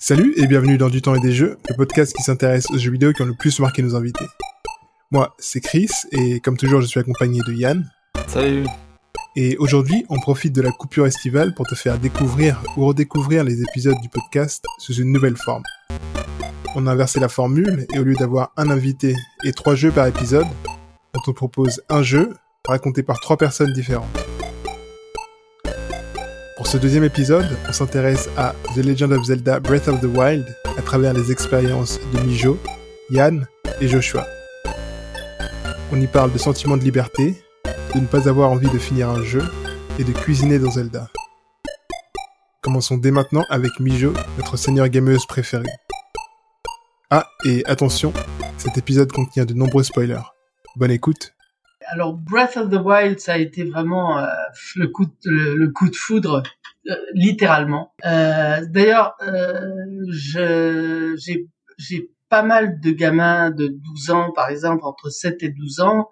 Salut et bienvenue dans Du temps et des jeux, le podcast qui s'intéresse aux jeux vidéo qui ont le plus marqué nos invités. Moi, c'est Chris et comme toujours, je suis accompagné de Yann. Salut. Et aujourd'hui, on profite de la coupure estivale pour te faire découvrir ou redécouvrir les épisodes du podcast sous une nouvelle forme. On a inversé la formule et au lieu d'avoir un invité et trois jeux par épisode, on te propose un jeu raconté par trois personnes différentes. Pour ce deuxième épisode, on s'intéresse à The Legend of Zelda Breath of the Wild à travers les expériences de Mijo, Yann et Joshua. On y parle de sentiments de liberté, de ne pas avoir envie de finir un jeu et de cuisiner dans Zelda. Commençons dès maintenant avec Mijo, notre seigneur gameuse préférée. Ah, et attention, cet épisode contient de nombreux spoilers. Bonne écoute alors Breath of the Wild, ça a été vraiment euh, le coup de, le, coup de foudre, euh, littéralement. Euh, D'ailleurs, euh, j'ai pas mal de gamins de 12 ans, par exemple, entre 7 et 12 ans,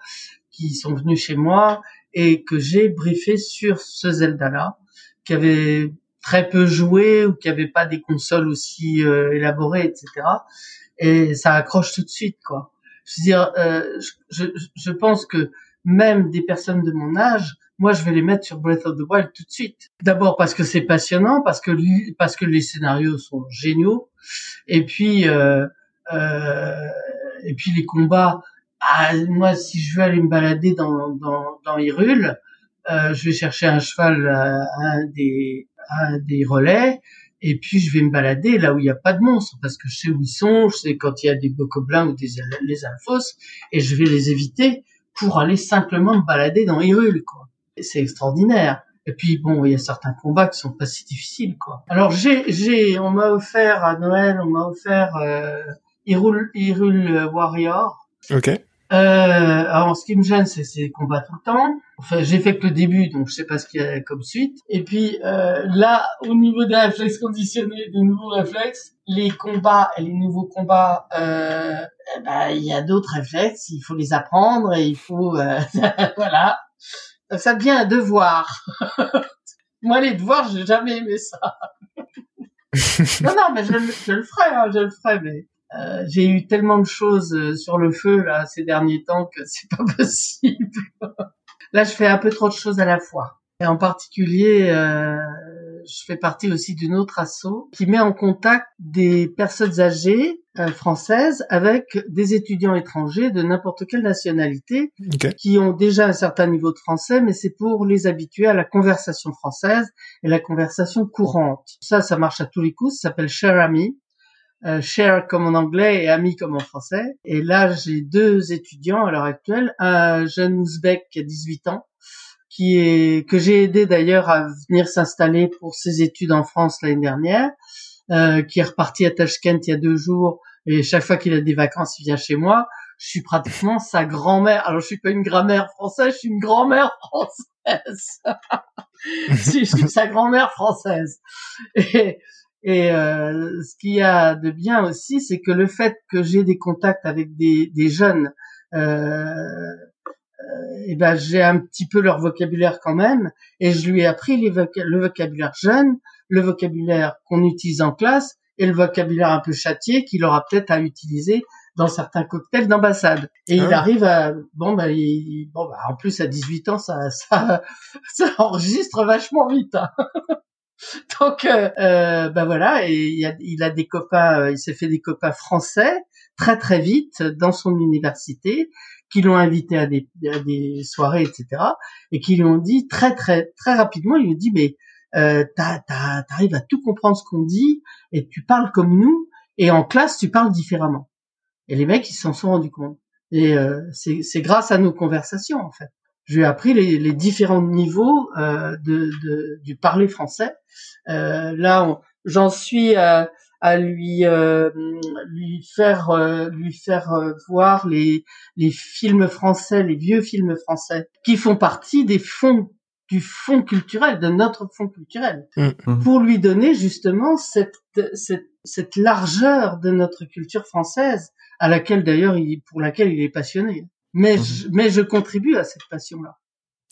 qui sont venus chez moi et que j'ai briefé sur ce Zelda-là, qui avait très peu joué ou qui avait pas des consoles aussi élaborées, etc. Et ça accroche tout de suite, quoi. Je veux dire, euh, je, je, pense que même des personnes de mon âge, moi je vais les mettre sur Breath of the Wild tout de suite. D'abord parce que c'est passionnant, parce que parce que les scénarios sont géniaux, et puis euh, euh, et puis les combats. Ah, moi, si je veux aller me balader dans dans, dans Hyrule, euh, je vais chercher un cheval, à un des un des relais, et puis je vais me balader là où il n'y a pas de monstres parce que je sais où ils sont, je sais quand il y a des bokoblins ou des les alphos et je vais les éviter pour aller simplement me balader dans Hyrule, quoi. C'est extraordinaire. Et puis bon, il y a certains combats qui sont pas si difficiles, quoi. Alors j'ai, j'ai, on m'a offert à Noël, on m'a offert euh, Hyrule, Hyrule Warrior. Ok. Euh, alors, ce qui me gêne, c'est ces combats tout le temps. Enfin, j'ai fait que le début, donc je sais pas ce qu'il y a comme suite. Et puis euh, là, au niveau des réflexes conditionnés, des nouveaux réflexes, les combats et les nouveaux combats, euh, eh ben, il y a d'autres réflexes, il faut les apprendre et il faut, euh, voilà. Ça devient un devoir. Moi, les devoirs, j'ai jamais aimé ça. non, non, mais je, je le ferai, hein, je le ferai, mais euh, j'ai eu tellement de choses euh, sur le feu là ces derniers temps que c'est pas possible. là, je fais un peu trop de choses à la fois. Et en particulier, euh, je fais partie aussi d'une autre asso qui met en contact des personnes âgées euh, françaises avec des étudiants étrangers de n'importe quelle nationalité qui ont déjà un certain niveau de français, mais c'est pour les habituer à la conversation française et la conversation courante. Ça, ça marche à tous les coups. Ça s'appelle Cher Ami. Euh, share comme en anglais et ami comme en français. Et là, j'ai deux étudiants à l'heure actuelle, un jeune ouzbek qui a 18 ans, qui est que j'ai aidé d'ailleurs à venir s'installer pour ses études en France l'année dernière, euh, qui est reparti à Tashkent il y a deux jours et chaque fois qu'il a des vacances, il vient chez moi. Je suis pratiquement sa grand-mère. Alors je suis pas une grand-mère française, je suis une grand-mère française. je suis sa grand-mère française. Et, et euh, ce qu'il y a de bien aussi, c'est que le fait que j'ai des contacts avec des, des jeunes, euh, euh, et ben j'ai un petit peu leur vocabulaire quand même, et je lui ai appris les le vocabulaire jeune, le vocabulaire qu'on utilise en classe, et le vocabulaire un peu châtié qu'il aura peut-être à utiliser dans certains cocktails d'ambassade. Et il ah. arrive à bon bah, il, bon bah en plus à 18 ans ça ça, ça enregistre vachement vite. Hein. Donc, euh, euh, ben voilà, et il, a, des copains, euh, il s'est fait des copains français très très vite dans son université, qui l'ont invité à des, à des soirées, etc., et qui lui ont dit très très très rapidement, il lui dit mais euh, t'arrives à tout comprendre ce qu'on dit et tu parles comme nous, et en classe tu parles différemment. Et les mecs ils s'en sont rendus compte. Et euh, c'est grâce à nos conversations en fait je lui ai appris les, les différents niveaux euh, de, de, du parler français. Euh, là, j'en suis à, à lui euh, lui faire euh, lui faire euh, voir les les films français, les vieux films français, qui font partie des fonds du fond culturel, de notre fond culturel, mmh. Mmh. pour lui donner justement cette, cette, cette largeur de notre culture française, à laquelle d'ailleurs, il, pour laquelle il est passionné mais, mhm. je, mais je contribue à cette passion-là.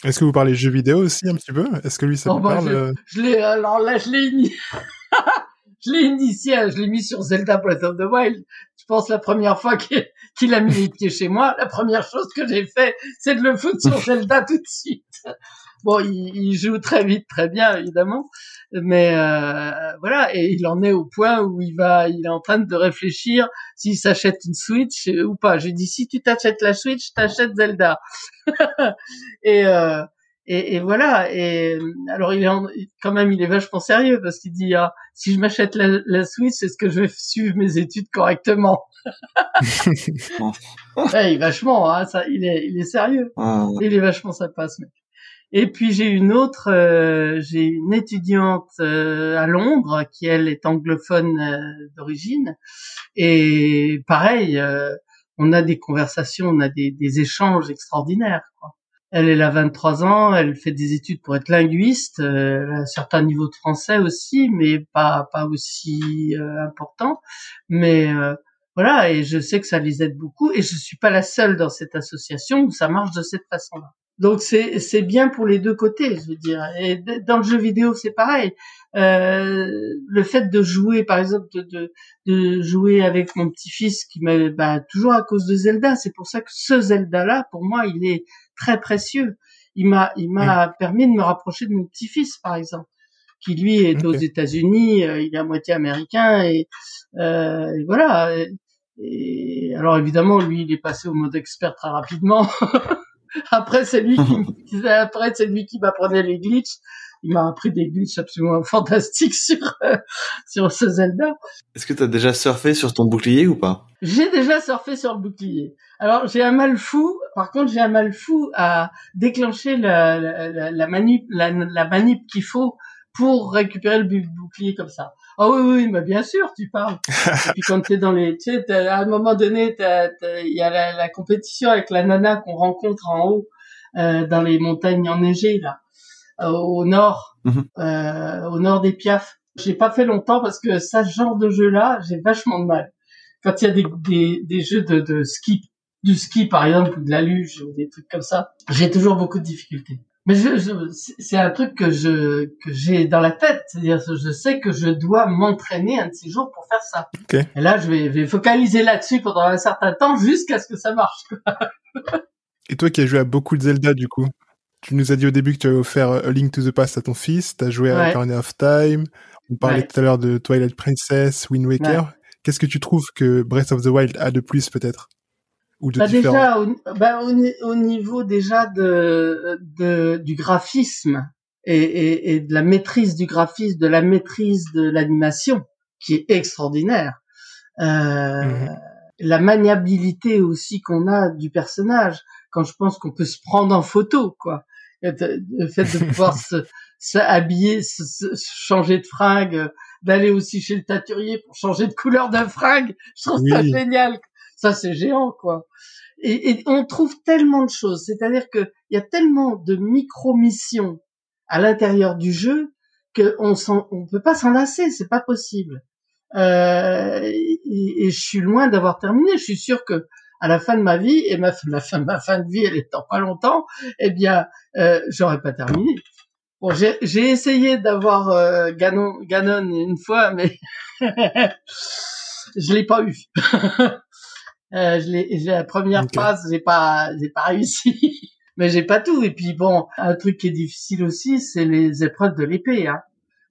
Est-ce que vous parlez jeux vidéo aussi un petit peu? Est-ce que lui ça oh, bah, parle Je, euh? je l'ai alors là je l'ai je l'ai initié, je l'ai mis sur Zelda Breath of the Wild. Je pense la première fois qu'il a mis les pieds chez moi, la première chose que j'ai fait, c'est de le foutre sur Zelda tout de suite. Bon, il, joue très vite, très bien, évidemment, mais euh, voilà, et il en est au point où il va, il est en train de réfléchir s'il s'achète une Switch ou pas. J'ai dit si tu t'achètes la Switch, t'achètes Zelda. et euh, et, et, voilà. Et alors il est quand même il est vachement sérieux parce qu'il dit ah, si je m'achète la, la Switch, est-ce que je vais suivre mes études correctement? Ouais, Il est vachement, hein, ça, il est il est sérieux. Il est vachement sympa ce mec. Et puis j'ai une autre, euh, j'ai une étudiante euh, à Londres qui elle est anglophone euh, d'origine et pareil, on a des conversations, on a des, des échanges extraordinaires. Quoi. Elle, elle a 23 ans, elle fait des études pour être linguiste, elle a un certain niveau de français aussi, mais pas pas aussi important. Mais voilà, et je sais que ça les aide beaucoup, et je suis pas la seule dans cette association où ça marche de cette façon-là. Donc c'est c'est bien pour les deux côtés, je veux dire. Et dans le jeu vidéo, c'est pareil. Euh, le fait de jouer, par exemple, de, de, jouer avec mon petit-fils, qui m'a bah, toujours à cause de Zelda. C'est pour ça que ce Zelda-là, pour moi, il est très précieux. Il m'a il m'a permis de me rapprocher de mon petit-fils, par exemple, qui lui est aux États-Unis. Euh, il est à moitié américain et, euh, et voilà. Et alors évidemment, lui, il est passé au mode expert très rapidement. Après, c'est lui qui, après, c'est lui qui m'apprenait les glitches. Il m'a appris des glitches absolument fantastiques sur, euh, sur ce Zelda. Est-ce que tu as déjà surfé sur ton bouclier ou pas? J'ai déjà surfé sur le bouclier. Alors, j'ai un mal fou. Par contre, j'ai un mal fou à déclencher la, la, la manip, la, la manip qu'il faut pour récupérer le bouclier comme ça. Ah oui, oui, mais bien sûr, tu parles. Et puis quand t'es dans les, tu sais, à un moment donné, il y a la, la, compétition avec la nana qu'on rencontre en haut euh, dans les montagnes enneigées là, euh, au nord, mhm. euh, au nord des Piafs. J'ai pas fait longtemps parce que ça, genre de jeu-là, j'ai vachement de mal. Quand il y a des, des, des jeux de, de ski, du ski par exemple, ou de la luge, ou des trucs comme ça, j'ai toujours beaucoup de difficultés. Mais je, je c'est un truc que je que j'ai dans la tête, c'est-à-dire je sais que je dois m'entraîner un de ces jours pour faire ça. Okay. Et là, je vais, vais focaliser là-dessus pendant un certain temps jusqu'à ce que ça marche. Et toi qui as joué à beaucoup de Zelda, du coup, tu nous as dit au début que tu avais offert A Link to the Past à ton fils, tu as joué à Ocarina of Time, on parlait tout à l'heure de Twilight Princess, Wind Waker. Qu'est-ce que tu trouves que Breath of the Wild a de plus peut-être? Bah déjà au, bah au, niveau déjà de, de du graphisme et, et, et, de la maîtrise du graphisme, de la maîtrise de l'animation qui est extraordinaire. Euh, mhm. La maniabilité aussi qu'on a du personnage quand je pense qu'on peut se prendre en photo, quoi. Le fait de pouvoir se, s'habiller, se, changer de fringue, d'aller aussi chez le taturier pour changer de couleur de fringue, je trouve ça génial ça c'est géant quoi. Et, et, on trouve tellement de choses, c'est-à-dire qu'il y a tellement de micro-missions à l'intérieur du jeu qu'on on peut pas s'en lasser, c'est pas possible. Euh, et, je suis loin d'avoir terminé. Je suis sûr que à la fin de ma vie et ma, ma, fin, ma fin de vie, elle étant pas longtemps, eh bien, euh, j'aurais pas terminé. Bon, j'ai essayé d'avoir euh, Ganon, Ganon une fois, mais je l'ai pas eu. Euh, je la première phase, j'ai pas, j'ai pas réussi. Mais j'ai pas tout. Et puis bon, un truc qui est difficile aussi, c'est les épreuves de l'épée. Hein.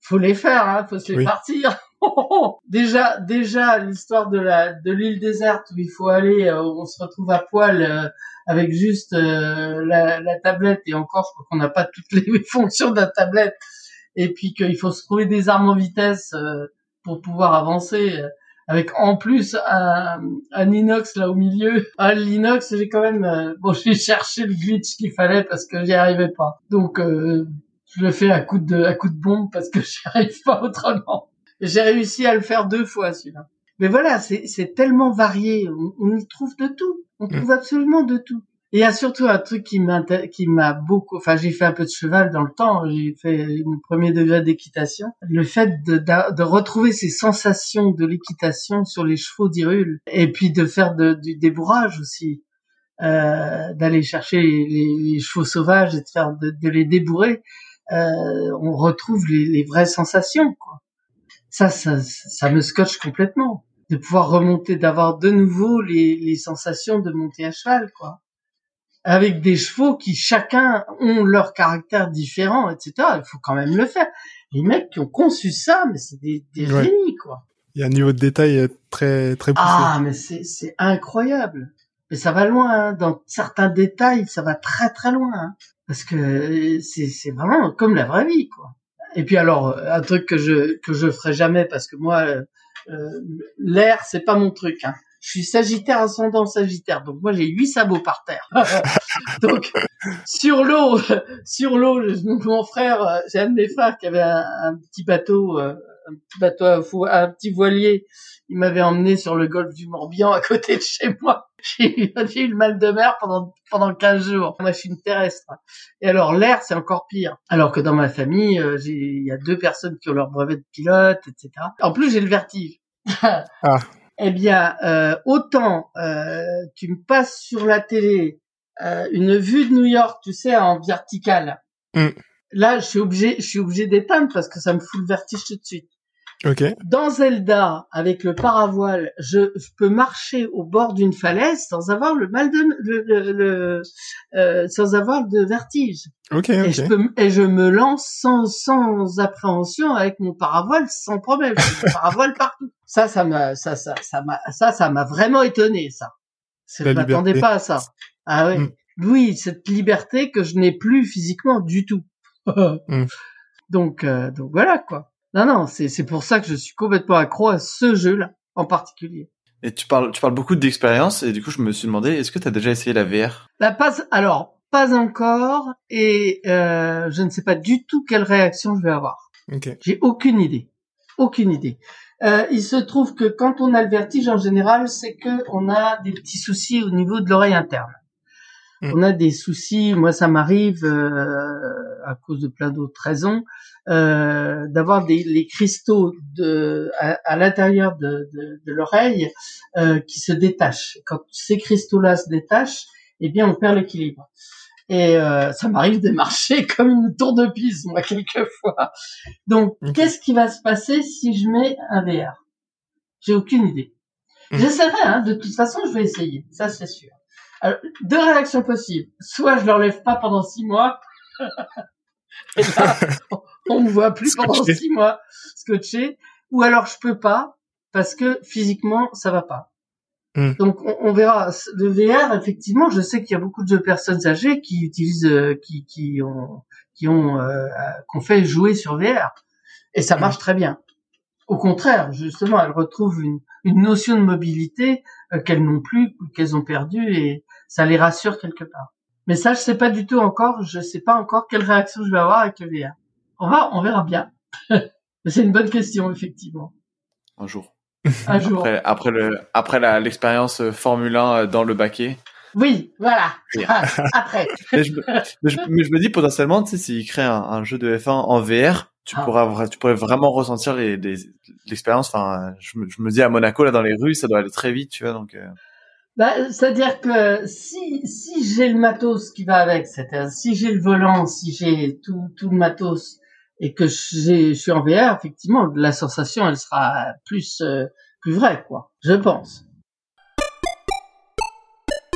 Faut les faire, hein, faut se les partir. déjà, déjà l'histoire de la de l'île déserte où il faut aller, euh, où on se retrouve à poil euh, avec juste euh, la, la, tablette et encore, je crois qu'on n'a pas toutes les fonctions de la tablette. Et puis qu'il faut se trouver des armes en vitesse pour pouvoir avancer avec en plus un, un inox là au milieu. Ah, l'inox, j'ai quand même euh, bon, j'ai cherché le glitch qu'il fallait parce que j'y arrivais pas. Donc euh, je le fais à coup de à coup de bombe parce que j'y arrive pas autrement. J'ai réussi à le faire deux fois celui-là. Mais voilà, c'est tellement varié, on, on, y trouve de tout, on mm. trouve absolument de tout. Il y a surtout un truc qui m'a qui m'a beaucoup, enfin j'ai fait un peu de cheval dans le temps, j'ai fait mon premier degré d'équitation. Le fait de, de, retrouver ces sensations de l'équitation sur les chevaux d'Irule et puis de faire de, du débourrage aussi, euh, d'aller chercher les, chevaux sauvages et de faire de, les débourrer, euh, on retrouve les, les vraies sensations. Quoi ça, ça, ça me scotche complètement de pouvoir remonter, d'avoir de nouveau les, les sensations de monter à cheval, quoi. Avec des chevaux qui chacun ont leur caractère différent, etc. Il faut quand même le faire. Les mecs qui ont conçu ça, mais c'est des, des Ouais. génies, quoi. Il y a un niveau de détail euh, très très poussé. Ah, mais c'est, incroyable. Mais ça va loin, hein. dans certains détails, ça va très très loin. hein. Parce que euh, c'est, vraiment comme la vraie vie, quoi. Et puis alors, euh, un truc que je que je ferai jamais, parce que moi, euh, l'air, c'est pas mon truc. Hein. Je suis Sagittaire ascendant Sagittaire, donc moi j'ai huit sabots par terre. donc sur l'eau, sur l'eau, mon frère, j'ai un de mes frères qui avait un, un petit bateau, euh, un petit bateau, à fou- un petit voilier. Il m'avait emmené sur le golfe du Morbihan à côté de chez moi. J'ai eu, le mal de mer pendant pendant 15 jours. Moi, je suis une terrestre. Et alors l'air, c'est encore pire. Alors que dans ma famille, euh, il y a deux personnes qui ont leur brevet de pilote, etc. En plus, j'ai le vertige. Ah. Eh bien, euh, autant euh, tu me passes sur la télé euh, une vue de New York, tu sais, en verticale. Mm. Là, je suis obligé, je suis obligé d'éteindre parce que ça me fout le vertige tout de suite. Ok. Dans Zelda, avec le paravoile, je, je peux marcher au bord d'une falaise sans avoir le mal de, le, le- le- euh, sans avoir de vertige. Ok. Et je peux, et je me lance sans, sans appréhension avec mon paravoile sans problème. Le paravoile partout. Ça, ça m'a, ça, ça, ça m'a, ça, ça m'a vraiment étonné, ça. Je m'attendais pas à ça. Ah oui. Mm. Oui, cette liberté que je n'ai plus physiquement du tout. Mm. Donc, euh, donc voilà, quoi. Non, non, c'est, c'est pour ça que je suis complètement accro à ce jeu-là, en particulier. Et tu parles, tu parles beaucoup d'expérience, et du coup, je me suis demandé, est-ce que tu as déjà essayé la VR Bah, pas, alors, pas encore, et euh, je ne sais pas du tout quelle réaction je vais avoir. Ok. J'ai aucune idée. Aucune idée. Euh, il se trouve que quand on a le vertige, en général, c'est que on a des petits soucis au niveau de l'oreille interne. Mm. On a des soucis, moi ça m'arrive euh, à cause de plein d'autres raisons, euh, d'avoir des les cristaux de à, à l'intérieur de, de, de l'oreille euh, qui se détachent. Quand ces cristaux-là se détachent, eh bien on perd l'équilibre. Et euh, ça m'arrive de marcher comme une tour de pise, moi, quelquefois. Donc, qu'est-ce qui va se passer si je mets un VR J'ai aucune idée. Mhm. J'essaierai, hein, de toute façon, je vais essayer, ça c'est sûr. Alors, deux réactions possibles. Soit je ne lève pas pendant six mois, et là, on me voit plus pendant six mois scotché, ou alors je peux pas, parce que physiquement, ça va pas. Hmm. Donc on, on verra. Le VR, effectivement, je sais qu'il y a beaucoup de personnes âgées qui utilisent, euh, qui, qui ont, qui ont, euh, qu'on fait jouer sur VR, et ça marche très bien. Au contraire, justement, elles retrouvent une, une notion de mobilité euh, qu'elles n'ont plus, qu'elles ont perdue, et ça les rassure quelque part. Mais ça, je sais pas du tout encore. Je sais pas encore quelle réaction je vais avoir avec le VR. On va, on verra bien. Mais c'est une bonne question, effectivement. un jour Un jour. Après, après le, après la- l'expérience euh, Formule 1 euh, dans le baquet. Oui, voilà. Ah, Après. Mais je, me- mais je, mais je me dis potentiellement, tu sais, s'ils créent un, un jeu de F1 en VR, tu Ah. pourras, tu pourrais vraiment ressentir les, les- l'expérience. Enfin, je me, je me dis à Monaco là dans les rues, ça doit aller très vite, tu vois. Donc, euh, Bah, c'est-à-dire que si si j'ai le matos qui va avec, c'est-à-dire si j'ai le volant, si j'ai tout tout le matos et que j'ai je suis en VR, effectivement, la sensation elle sera plus euh, plus vraie quoi. Je pense.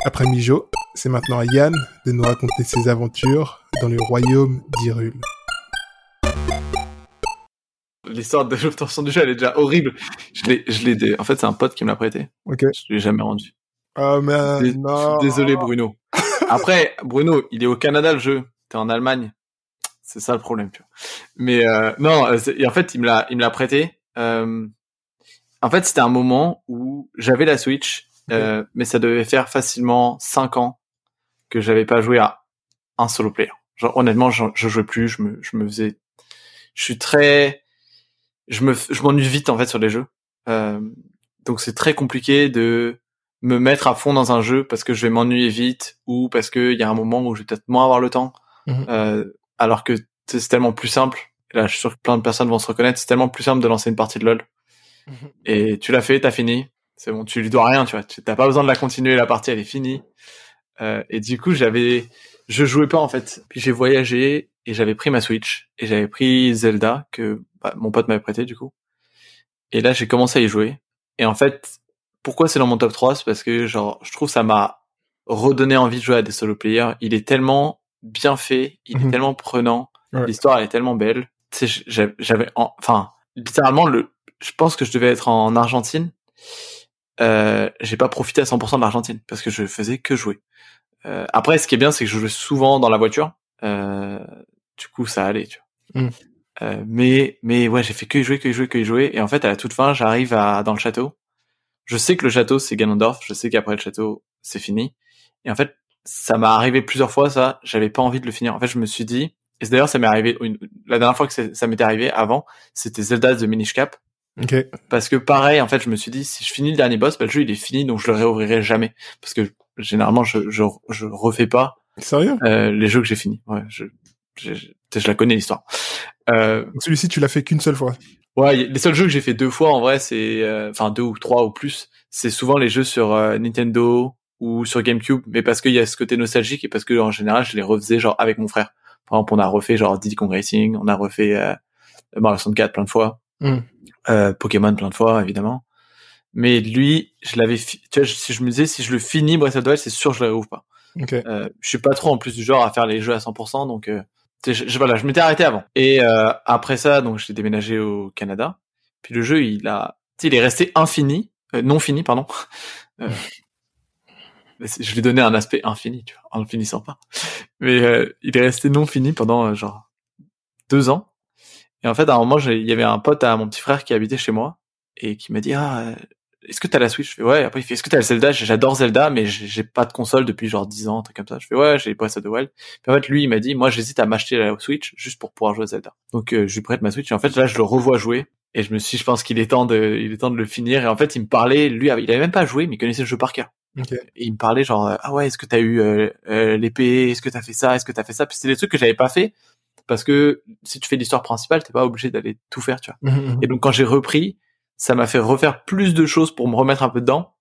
Après Mijo, c'est maintenant à Yann de nous raconter ses aventures dans le royaume d'Hyrule. l'histoire de l'obtention du jeu, elle est déjà horrible. Je l'ai, je l'ai. dé- En fait, c'est un pote qui me l'a prêté. Ok. Je l'ai jamais rendu. Oh mais non. Désolé, Bruno. Après, Bruno, il est au Canada le jeu. T'es en Allemagne. C'est ça le problème, tu vois. Mais euh, non, euh, et en fait, il me l'a, il me l'a prêté. Euh, en fait, c'était un moment où j'avais la Switch, euh, mais ça devait faire facilement cinq ans que j'avais pas joué à un solo player. Genre, honnêtement, je, je jouais plus. Je me, je me faisais. Je suis très. Je me, je m'ennuie vite en fait sur les jeux. Euh, donc c'est très compliqué de me mettre à fond dans un jeu parce que je vais m'ennuyer vite ou parce qu'il y a un moment où je vais peut-être moins avoir le temps. Mhm. Euh, alors que c'est tellement plus simple. Et là, je suis sûr que plein de personnes vont se reconnaître. C'est tellement plus simple de lancer une partie de LoL. Et tu l'as fait, t'as fini. C'est bon, tu lui dois rien, tu vois. T'as pas besoin de la continuer, la partie elle est finie. Euh, et du coup, j'avais, je jouais pas en fait. Puis j'ai voyagé et j'avais pris ma Switch et j'avais pris Zelda que bah, mon pote m'avait prêté du coup. Et là, j'ai commencé à y jouer. Et en fait, pourquoi c'est dans mon top 3 C'est parce que genre, je trouve ça m'a redonné envie de jouer à des solo players. Il est tellement bien fait, il est Mhm. tellement prenant, Ouais. l'histoire elle est tellement belle. Tu sais, j'avais, j'avais en- enfin, littéralement le, je pense que je devais être en Argentine. Euh, j'ai pas profité à 100% de l'Argentine parce que je faisais que jouer. Euh, après, ce qui est bien, c'est que je jouais souvent dans la voiture. Euh, du coup, ça allait, tu vois. Mm. Euh, mais, mais ouais, j'ai fait que y jouer, que y jouer, que y jouer. Et en fait, à la toute fin, j'arrive à dans le château. Je sais que le château c'est Ganondorf. Je sais qu'après le château c'est fini. Et en fait, ça m'a arrivé plusieurs fois. Ça, j'avais pas envie de le finir. En fait, je me suis dit. Et d'ailleurs, ça m'est arrivé une- la dernière fois que ça m'était arrivé avant, c'était Zelda de Minish Cap. Ok. Parce que pareil, en fait, je me suis dit, si je finis le dernier boss, bah, le jeu il est fini, donc je le réouvrirai jamais. Parce que généralement, je, je, je refais pas Sérieux? euh, les jeux que j'ai finis. Ouais, je, je, je, je la connais l'histoire. Euh, Celui-ci, tu l'as fait qu'une seule fois. ouais, les seuls jeux que j'ai fait deux fois en vrai, c'est, euh, enfin deux ou trois ou plus, c'est souvent les jeux sur euh, Nintendo ou sur GameCube, mais parce qu'il y a ce côté nostalgique et parce que en général, je les refaisais genre avec mon frère. Par exemple, on a refait genre Diddy Kong Racing, on a refait euh, Mario 64 plein de fois, Mm. euh, Pokémon plein de fois évidemment. Mais lui, je l'avais, fi- tu vois, si je me disais si je le finis Breath of the Wild, c'est sûr que je le réouvre pas. Ok. Euh, je suis pas trop en plus du genre à faire les jeux à 100%, donc euh, je, je- voilà, je m'étais arrêté avant. Et euh, après ça, donc j'ai déménagé au Canada. Puis le jeu, il a, il est resté infini, euh, non fini, pardon. Je lui ai donné un aspect infini, tu vois, en le finissant pas. Mais euh, il est resté non fini pendant euh, genre deux ans. Et en fait, à un moment, il y avait un pote à mon petit frère qui habitait chez moi et qui m'a dit ah euh, est-ce que t'as la Switch? Je fais ouais. Après il fait est-ce que t'as le Zelda? J'adore Zelda, mais j'ai pas de console depuis genre 10 ans, un truc comme ça. Je fais ouais, j'ai Breath of the Wild. Puis en fait lui il m'a dit moi j'hésite à m'acheter la Switch juste pour pouvoir jouer à Zelda. Donc euh, je lui prête ma Switch et en fait là je le revois jouer et je me suis je pense qu'il est temps de il est temps de le finir et en fait il me parlait lui il avait même pas joué mais il connaissait le jeu par cœur. Et il me parlait genre euh, ah ouais est-ce que t'as eu euh, euh, l'épée? Est-ce que t'as fait ça? Est-ce que t'as fait ça puis c'était des trucs que j'avais pas fait parce que si tu fais l'histoire principale t'es pas obligé d'aller tout faire tu vois. Mhm, mhm. et donc quand j'ai repris ça m'a fait refaire plus de choses pour me remettre un peu dedans.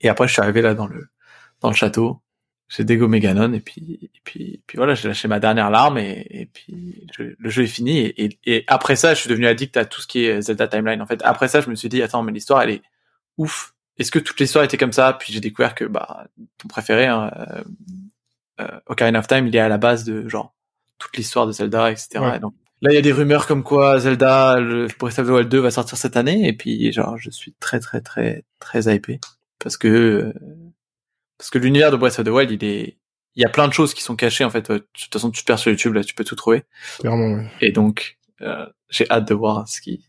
Et après je suis arrivé là dans le dans le château. J'ai dégommé Ganon et puis et puis puis voilà j'ai lâché ma dernière larme et, et puis je- le jeu est fini. Et, et, et après ça je suis devenu addict à tout ce qui est Zelda Timeline en fait. Après ça je me suis dit attends mais l'histoire elle est ouf est-ce que toute l'histoire était comme ça? Puis j'ai découvert que bah ton préféré, hein, euh, euh, Ocarina of Time, il est à la base de genre toute l'histoire de Zelda, etc. Ouais. Et donc là, il y a des rumeurs comme quoi Zelda, le Breath of the Wild 2 va sortir cette année, et puis genre je suis très très très très hypé parce que euh, parce que l'univers de Breath of the Wild, il est il y a plein de choses qui sont cachées en fait. De toute façon, tu te perds sur YouTube, là, tu peux tout trouver. Clairement, ouais. Et donc, euh, j'ai hâte de voir ce qui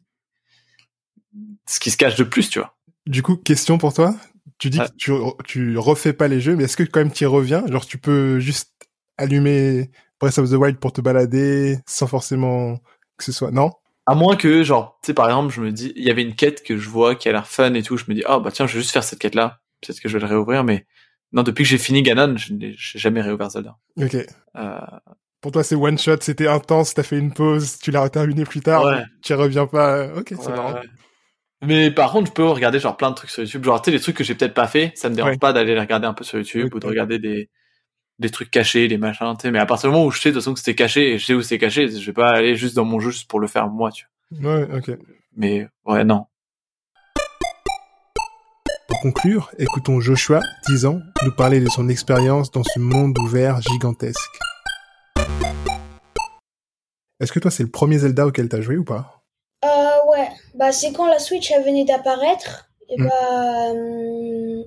ce qui se cache de plus, tu vois. Du coup, question pour toi. Tu dis Ouais. que tu, tu refais pas les jeux, mais est-ce que quand même tu y reviens? Genre, tu peux juste allumer Breath of the Wild pour te balader sans forcément que ce soit... Non? À moins que, genre, tu sais, par exemple, je me dis, il y avait une quête que je vois qui a l'air fun et tout, je me dis, ah, bah tiens, je vais juste faire cette quête-là. Peut-être que je vais le réouvrir, mais non, depuis que j'ai fini Ganon, je n'ai jamais réouvert Zelda. Ok. Euh, Pour toi, c'est one shot, c'était intense, t'as fait une pause, tu l'as terminé plus tard, Ouais. tu reviens pas. Ok, c'est ouais, marrant. ouais. Mais par contre, je peux regarder genre plein de trucs sur YouTube. Genre, tu sais, les trucs que j'ai peut-être pas fait, ça me dérange Ouais. pas d'aller les regarder un peu sur YouTube ou de regarder des, des trucs cachés, des machins, tu sais. Mais à partir du moment où je sais de toute façon que c'était caché et je sais où c'est caché, je vais pas aller juste dans mon jeu juste pour le faire moi, tu vois. Ouais, ok. Mais ouais, non. Pour conclure, écoutons Joshua, 10 ans, nous parler de son expérience dans ce monde ouvert gigantesque. Est-ce que toi, c'est le premier Zelda auquel t'as joué ou pas? Bah, c'est quand la Switch elle venait d'apparaître. Et Mm. bah, hum,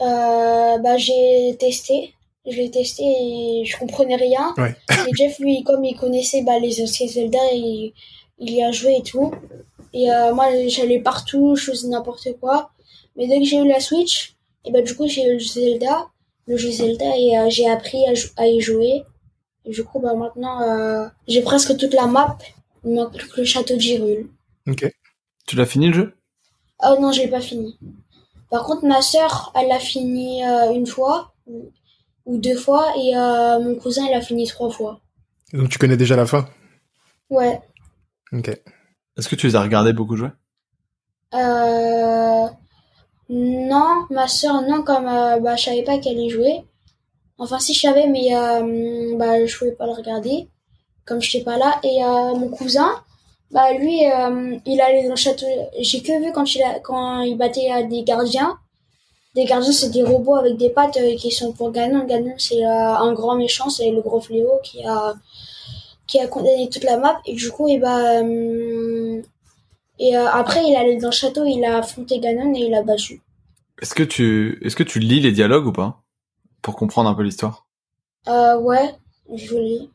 euh, bah, j'ai testé. Je l'ai testé et je comprenais rien. Ouais. Et Jeff, lui, comme il connaissait bah, les anciens Zelda, il, il y a joué et tout. Et euh, moi, j'allais partout, je faisais n'importe quoi. Mais dès que j'ai eu la Switch, et bah, du coup, j'ai eu le Zelda, le jeu Zelda, et euh, j'ai appris à, à y jouer. Et du coup, bah, maintenant, euh, j'ai presque toute la map. Il manque le château de Girule. Ok. Tu l'as fini le jeu? Oh non, j'ai pas fini. Par contre, ma sœur, elle l'a fini euh, une fois ou, ou deux fois, et euh, mon cousin, il a fini trois fois. Donc tu connais déjà la fin? Ouais. Ok. Est-ce que tu les as regardés beaucoup jouer? Euh... Non, ma sœur, non, comme euh, bah, je savais pas qu'elle y jouait. Enfin, si je savais, mais euh, bah, je pouvais pas le regarder, comme je n'étais pas là. Et euh, mon cousin, Bah lui, euh, il allait dans le château. J'ai que vu quand il a, quand il battait euh, des gardiens. Des gardiens, c'est des robots avec des pattes euh, qui sont pour Ganon. Ganon, c'est euh, un grand méchant, c'est le gros fléau qui a qui a condamné toute la map. Et du coup, et bah et après, il allait dans le château, il a affronté Ganon et il a battu. Est-ce que tu, est-ce que tu lis les dialogues ou pas? Pour comprendre un peu l'histoire Euh, ouais, je lis.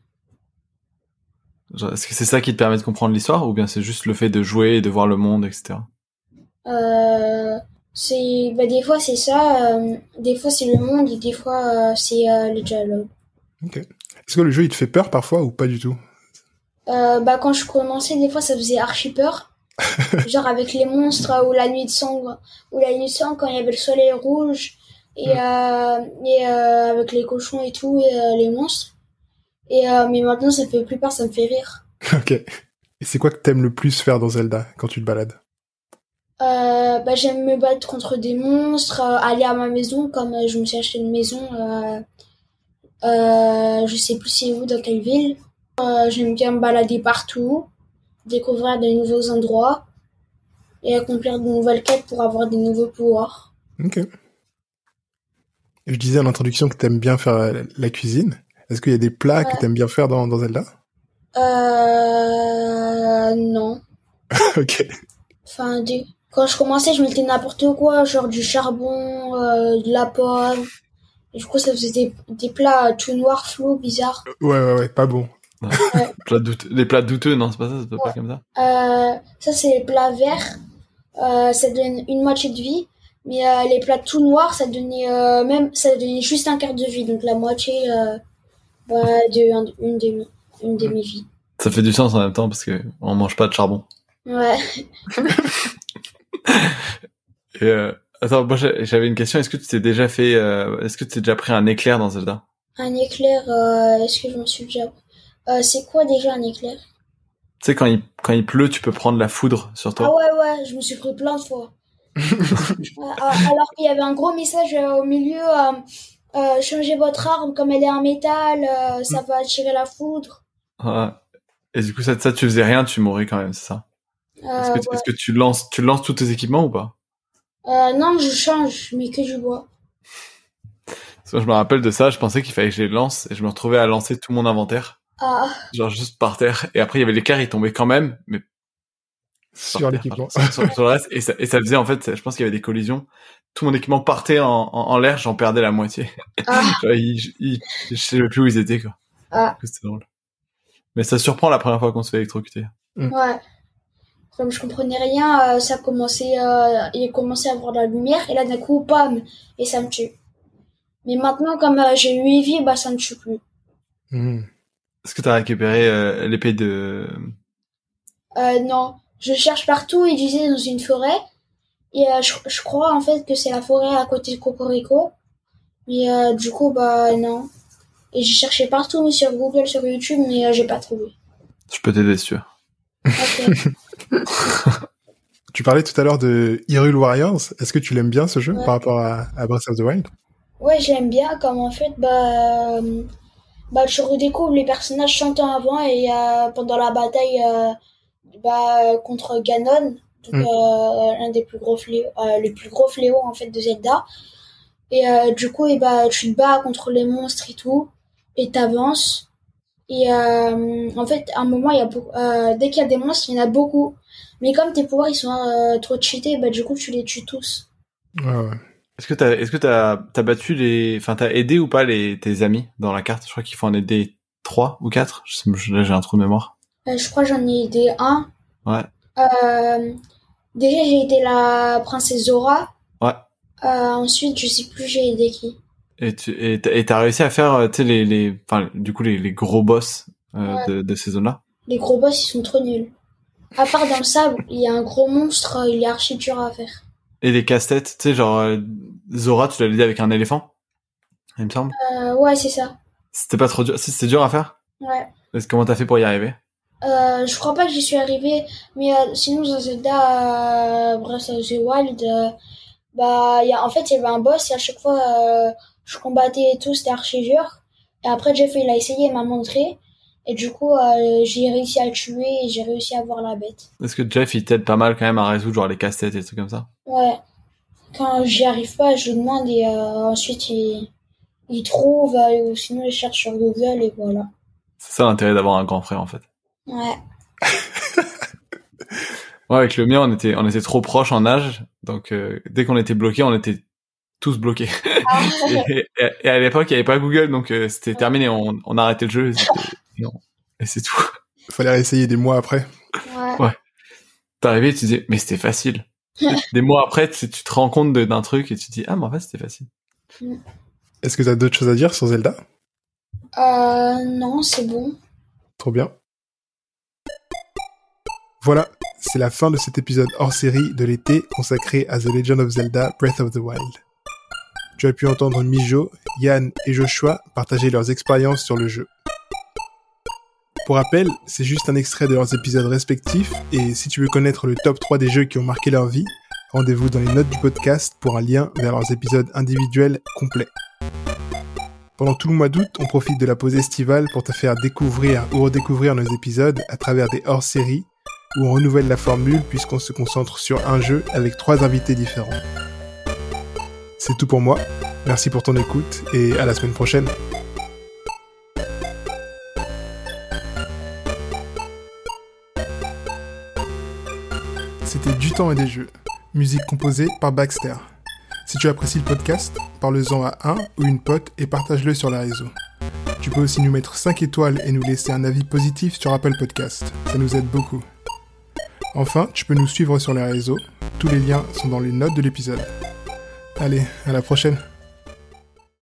Est-ce que c'est ça qui te permet de comprendre l'histoire ou bien c'est juste le fait de jouer et de voir le monde, etc. Euh, c'est bah des fois c'est ça, euh, des fois c'est le monde et des fois euh, c'est euh, les dialogues. Ok. Est-ce que le jeu il te fait peur parfois ou pas du tout? Euh, bah quand je commençais des fois ça faisait archi peur. Genre avec les monstres ou la nuit de sang ou la nuit de sang quand il y avait le soleil rouge et euh, et euh, avec les cochons et tout et euh, les monstres. Et euh, mais maintenant ça fait plus peur, ça me fait rire. Ok. Et c'est quoi que t'aimes le plus faire dans Zelda quand tu te balades? Euh, bah, j'aime me battre contre des monstres, euh, aller à ma maison, comme je me suis acheté une maison, je sais plus c'est où, dans quelle ville. J'aime bien me balader partout, découvrir de nouveaux endroits et accomplir de nouvelles quêtes pour avoir des nouveaux pouvoirs. Ok. Je disais en introduction que t'aimes bien faire la cuisine. Est-ce qu'il y a des plats que Ouais. t'aimes bien faire dans, dans Zelda? Euh, non. Ok. Enfin, des- quand je commençais, je mettais n'importe quoi, genre du charbon, euh, de la pomme. Et du coup, ça faisait des, des plats tout noirs, flous, bizarres. Ouais, ouais, ouais, pas bon. Plats douteux- les plats douteux, non, c'est pas ça, c'est pas Ouais. comme ça. Euh, ça, c'est les plats verts. Euh, ça donne une moitié de vie. Mais euh, les plats tout noirs, ça donnait euh, même, ça donnait juste un quart de vie. Donc la moitié bah, de un- une demi, une demi vie. Ça fait du sens en même temps parce que on mange pas de charbon. Ouais. Et euh, attends, moi j'avais une question. Est-ce que tu t'es déjà fait, euh, est-ce que tu t'es déjà pris un éclair dans Zelda? Un éclair. euh, Est-ce que je me suis déjà. C'est quoi déjà un éclair? Tu sais quand il quand il pleut, tu peux prendre la foudre sur Ah toi. ouais ouais, je me suis pris plein de fois. Ouais, alors qu'il y avait un gros message au milieu. Euh, changez votre arme comme elle est en métal, euh, ça va attirer la foudre. Ouais. Et du coup ça, ça tu faisais rien, tu mourrais quand même, c'est ça? Est-ce Euh, que, tu- est-ce que tu lances tu lances tous tes équipements ou pas? Euh, non, je change, mais que du bois. Parce que je me rappelle de ça. Je pensais qu'il fallait que je les lance et je me retrouvais à lancer tout mon inventaire, Ah, genre juste par terre. Et après il y avait l'éclair, il tombait quand même, mais Sur l'équipement. sur, sur- sur le reste et ça, et ça faisait en fait je pense qu'il y avait des collisions tout mon équipement partait en, en, en l'air j'en perdais la moitié ah, je sais plus où ils étaient quoi Ah. c'était drôle mais ça surprend la première fois qu'on se fait électrocuter ouais. Comme je comprenais rien, euh, ça commençait, euh, il commençait à avoir de la lumière, et là d'un coup, pam, et ça me tue. Mais maintenant, comme euh, j'ai 8 vies, bah ça me tue plus. Hmm. est-ce que t'as récupéré euh, l'épée de Euh, non, je cherche partout, il disait dans une forêt, et euh, je, je crois en fait que c'est la forêt à côté de Cocorico. Mais euh, du coup, bah non. Et j'ai cherché partout sur Google, sur YouTube, mais euh, j'ai pas trouvé. je peux t'aider si tu veux Ok. Tu parlais tout à l'heure de Hyrule Warriors. Est-ce que tu l'aimes bien ce jeu Ouais. par rapport à, à Breath of the Wild? Ouais, je l'aime bien, comme en fait, bah, euh, bah, tu redécouvres les personnages 100 ans avant et euh, pendant la bataille euh, bah, contre Ganon, donc, Mm. euh, l'un des plus gros fléaux, euh, le plus gros fléau en fait de Zelda. Et euh, du coup, et bah, tu te bats contre les monstres et tout, et t'avances. Et euh, en fait, à un moment, il y a beaucoup, euh, dès qu'il y a des monstres, il y en a beaucoup. Mais comme tes pouvoirs ils sont euh, trop cheatés, bah du coup tu les tues tous. Ouais, ouais. est-ce que t'as est-ce que t'as t'as battu les enfin t'as aidé ou pas les tes amis dans la carte? Je crois qu'il faut en aider trois ou quatre je sais, je- là j'ai un trou de mémoire Euh, je crois que j'en ai aidé un. Ouais. Euh, déjà, j'ai aidé la princesse Zora. Ouais. Euh, ensuite, je sais plus j'ai aidé qui. Et tu et t'as réussi à faire euh, tu sais les les enfin du coup les, les gros boss euh, Ouais. de, de ces zones là Les gros boss, ils sont trop nuls. À part dans le sable, il y a un gros monstre, il est archi dur à faire. et les casse-têtes tu sais genre Zora tu l'as aidé avec un éléphant il me semble ouais, c'est ça. c'était pas trop dur c'était dur à faire? Ouais. Comment t'as fait pour y arriver? Euh, je crois pas que j'y suis arrivée, mais euh, sinon dans Zelda euh, Breath of the Wild, euh, bah, il y a, en fait, il y avait un boss et à chaque fois, euh, je combattais et tout, c'était archi dur. Et après, Jeff, il a essayé, il m'a montré. Et du coup, euh, j'ai réussi à le tuer et j'ai réussi à avoir la bête. Est-ce que Jeff, il t'aide pas mal quand même à résoudre genre les casse-têtes et des trucs comme ça? Ouais. Quand j'y arrive pas, je lui demande et euh, ensuite il, il trouve, euh, ou sinon il cherche sur Google et voilà. C'est ça l'intérêt d'avoir un grand frère en fait. Ouais. Ouais, avec le mien, on était, on était trop proches en âge, donc euh, dès qu'on était bloqué, on était tous bloqués. Ah, et, et- et à l'époque, il n'y avait pas Google, donc euh, c'était terminé. On, on a arrêté le jeu. Et, et c'est tout. Fallait réessayer des mois après. ouais. T'arrivais, et tu disais, mais c'était facile. Des mois après, tu, tu te rends compte de- d'un truc et tu te dis, ah, mais en fait, c'était facile. Est-ce que t'as d'autres choses à dire sur Zelda? Euh, non, c'est bon. Trop bien. Voilà, c'est la fin de cet épisode hors série de l'été consacré à The Legend of Zelda Breath of the Wild. Tu as pu entendre Mijo, Yann et Joshua partager leurs expériences sur le jeu. Pour rappel, c'est juste un extrait de leurs épisodes respectifs et si tu veux connaître le top 3 des jeux qui ont marqué leur vie, rendez-vous dans les notes du podcast pour un lien vers leurs épisodes individuels complets. Pendant tout le mois d'août, on profite de la pause estivale pour te faire découvrir ou redécouvrir nos épisodes à travers des hors-séries où on renouvelle la formule puisqu'on se concentre sur un jeu avec trois invités différents. C'est tout pour moi. Merci pour ton écoute et à la semaine prochaine. C'était Du temps et des jeux. Musique composée par Baxter. Si tu apprécies le podcast, parle-en à un ou une pote et partage-le sur les réseaux. Tu peux aussi nous mettre 5 étoiles et nous laisser un avis positif sur Apple Podcast. Ça nous aide beaucoup. Enfin, tu peux nous suivre sur les réseaux. Tous les liens sont dans les notes de l'épisode. Allez, à la prochaine.